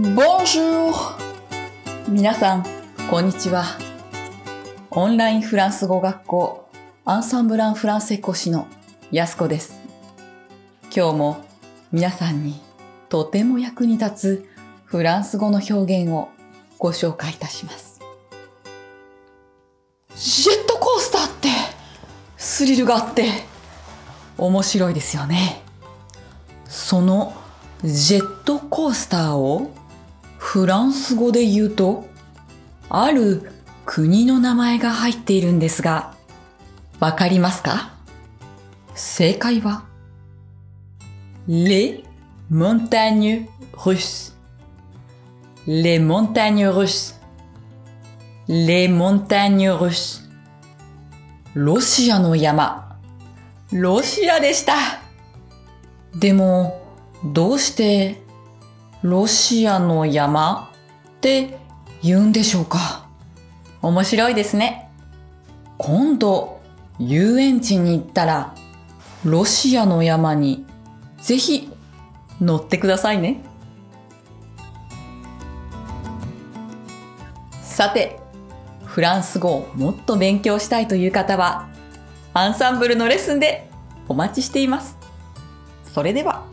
Bonjour! 皆さん、こんにちは。オンラインフランス語学校アンサンブランフランセ講師のやすこです。今日も皆さんにとても役に立つフランス語の表現をご紹介いたします。ジェットコースターってスリルがあって面白いですよね。そのジェットコースターをフランス語で言うと、ある国の名前が入っているんですが、わかりますか正解は、Les montagnes russes。Les montagnes russes。Les montagnes russes。ロシアの山。ロシアでした。でも、どうしてロシアの山って言うんでしょうか？面白いですね。今度遊園地に行ったらロシアの山にぜひ乗ってくださいね。さて、フランス語をもっと勉強したいという方はアンサンブルのレッスンでお待ちしています。それでは。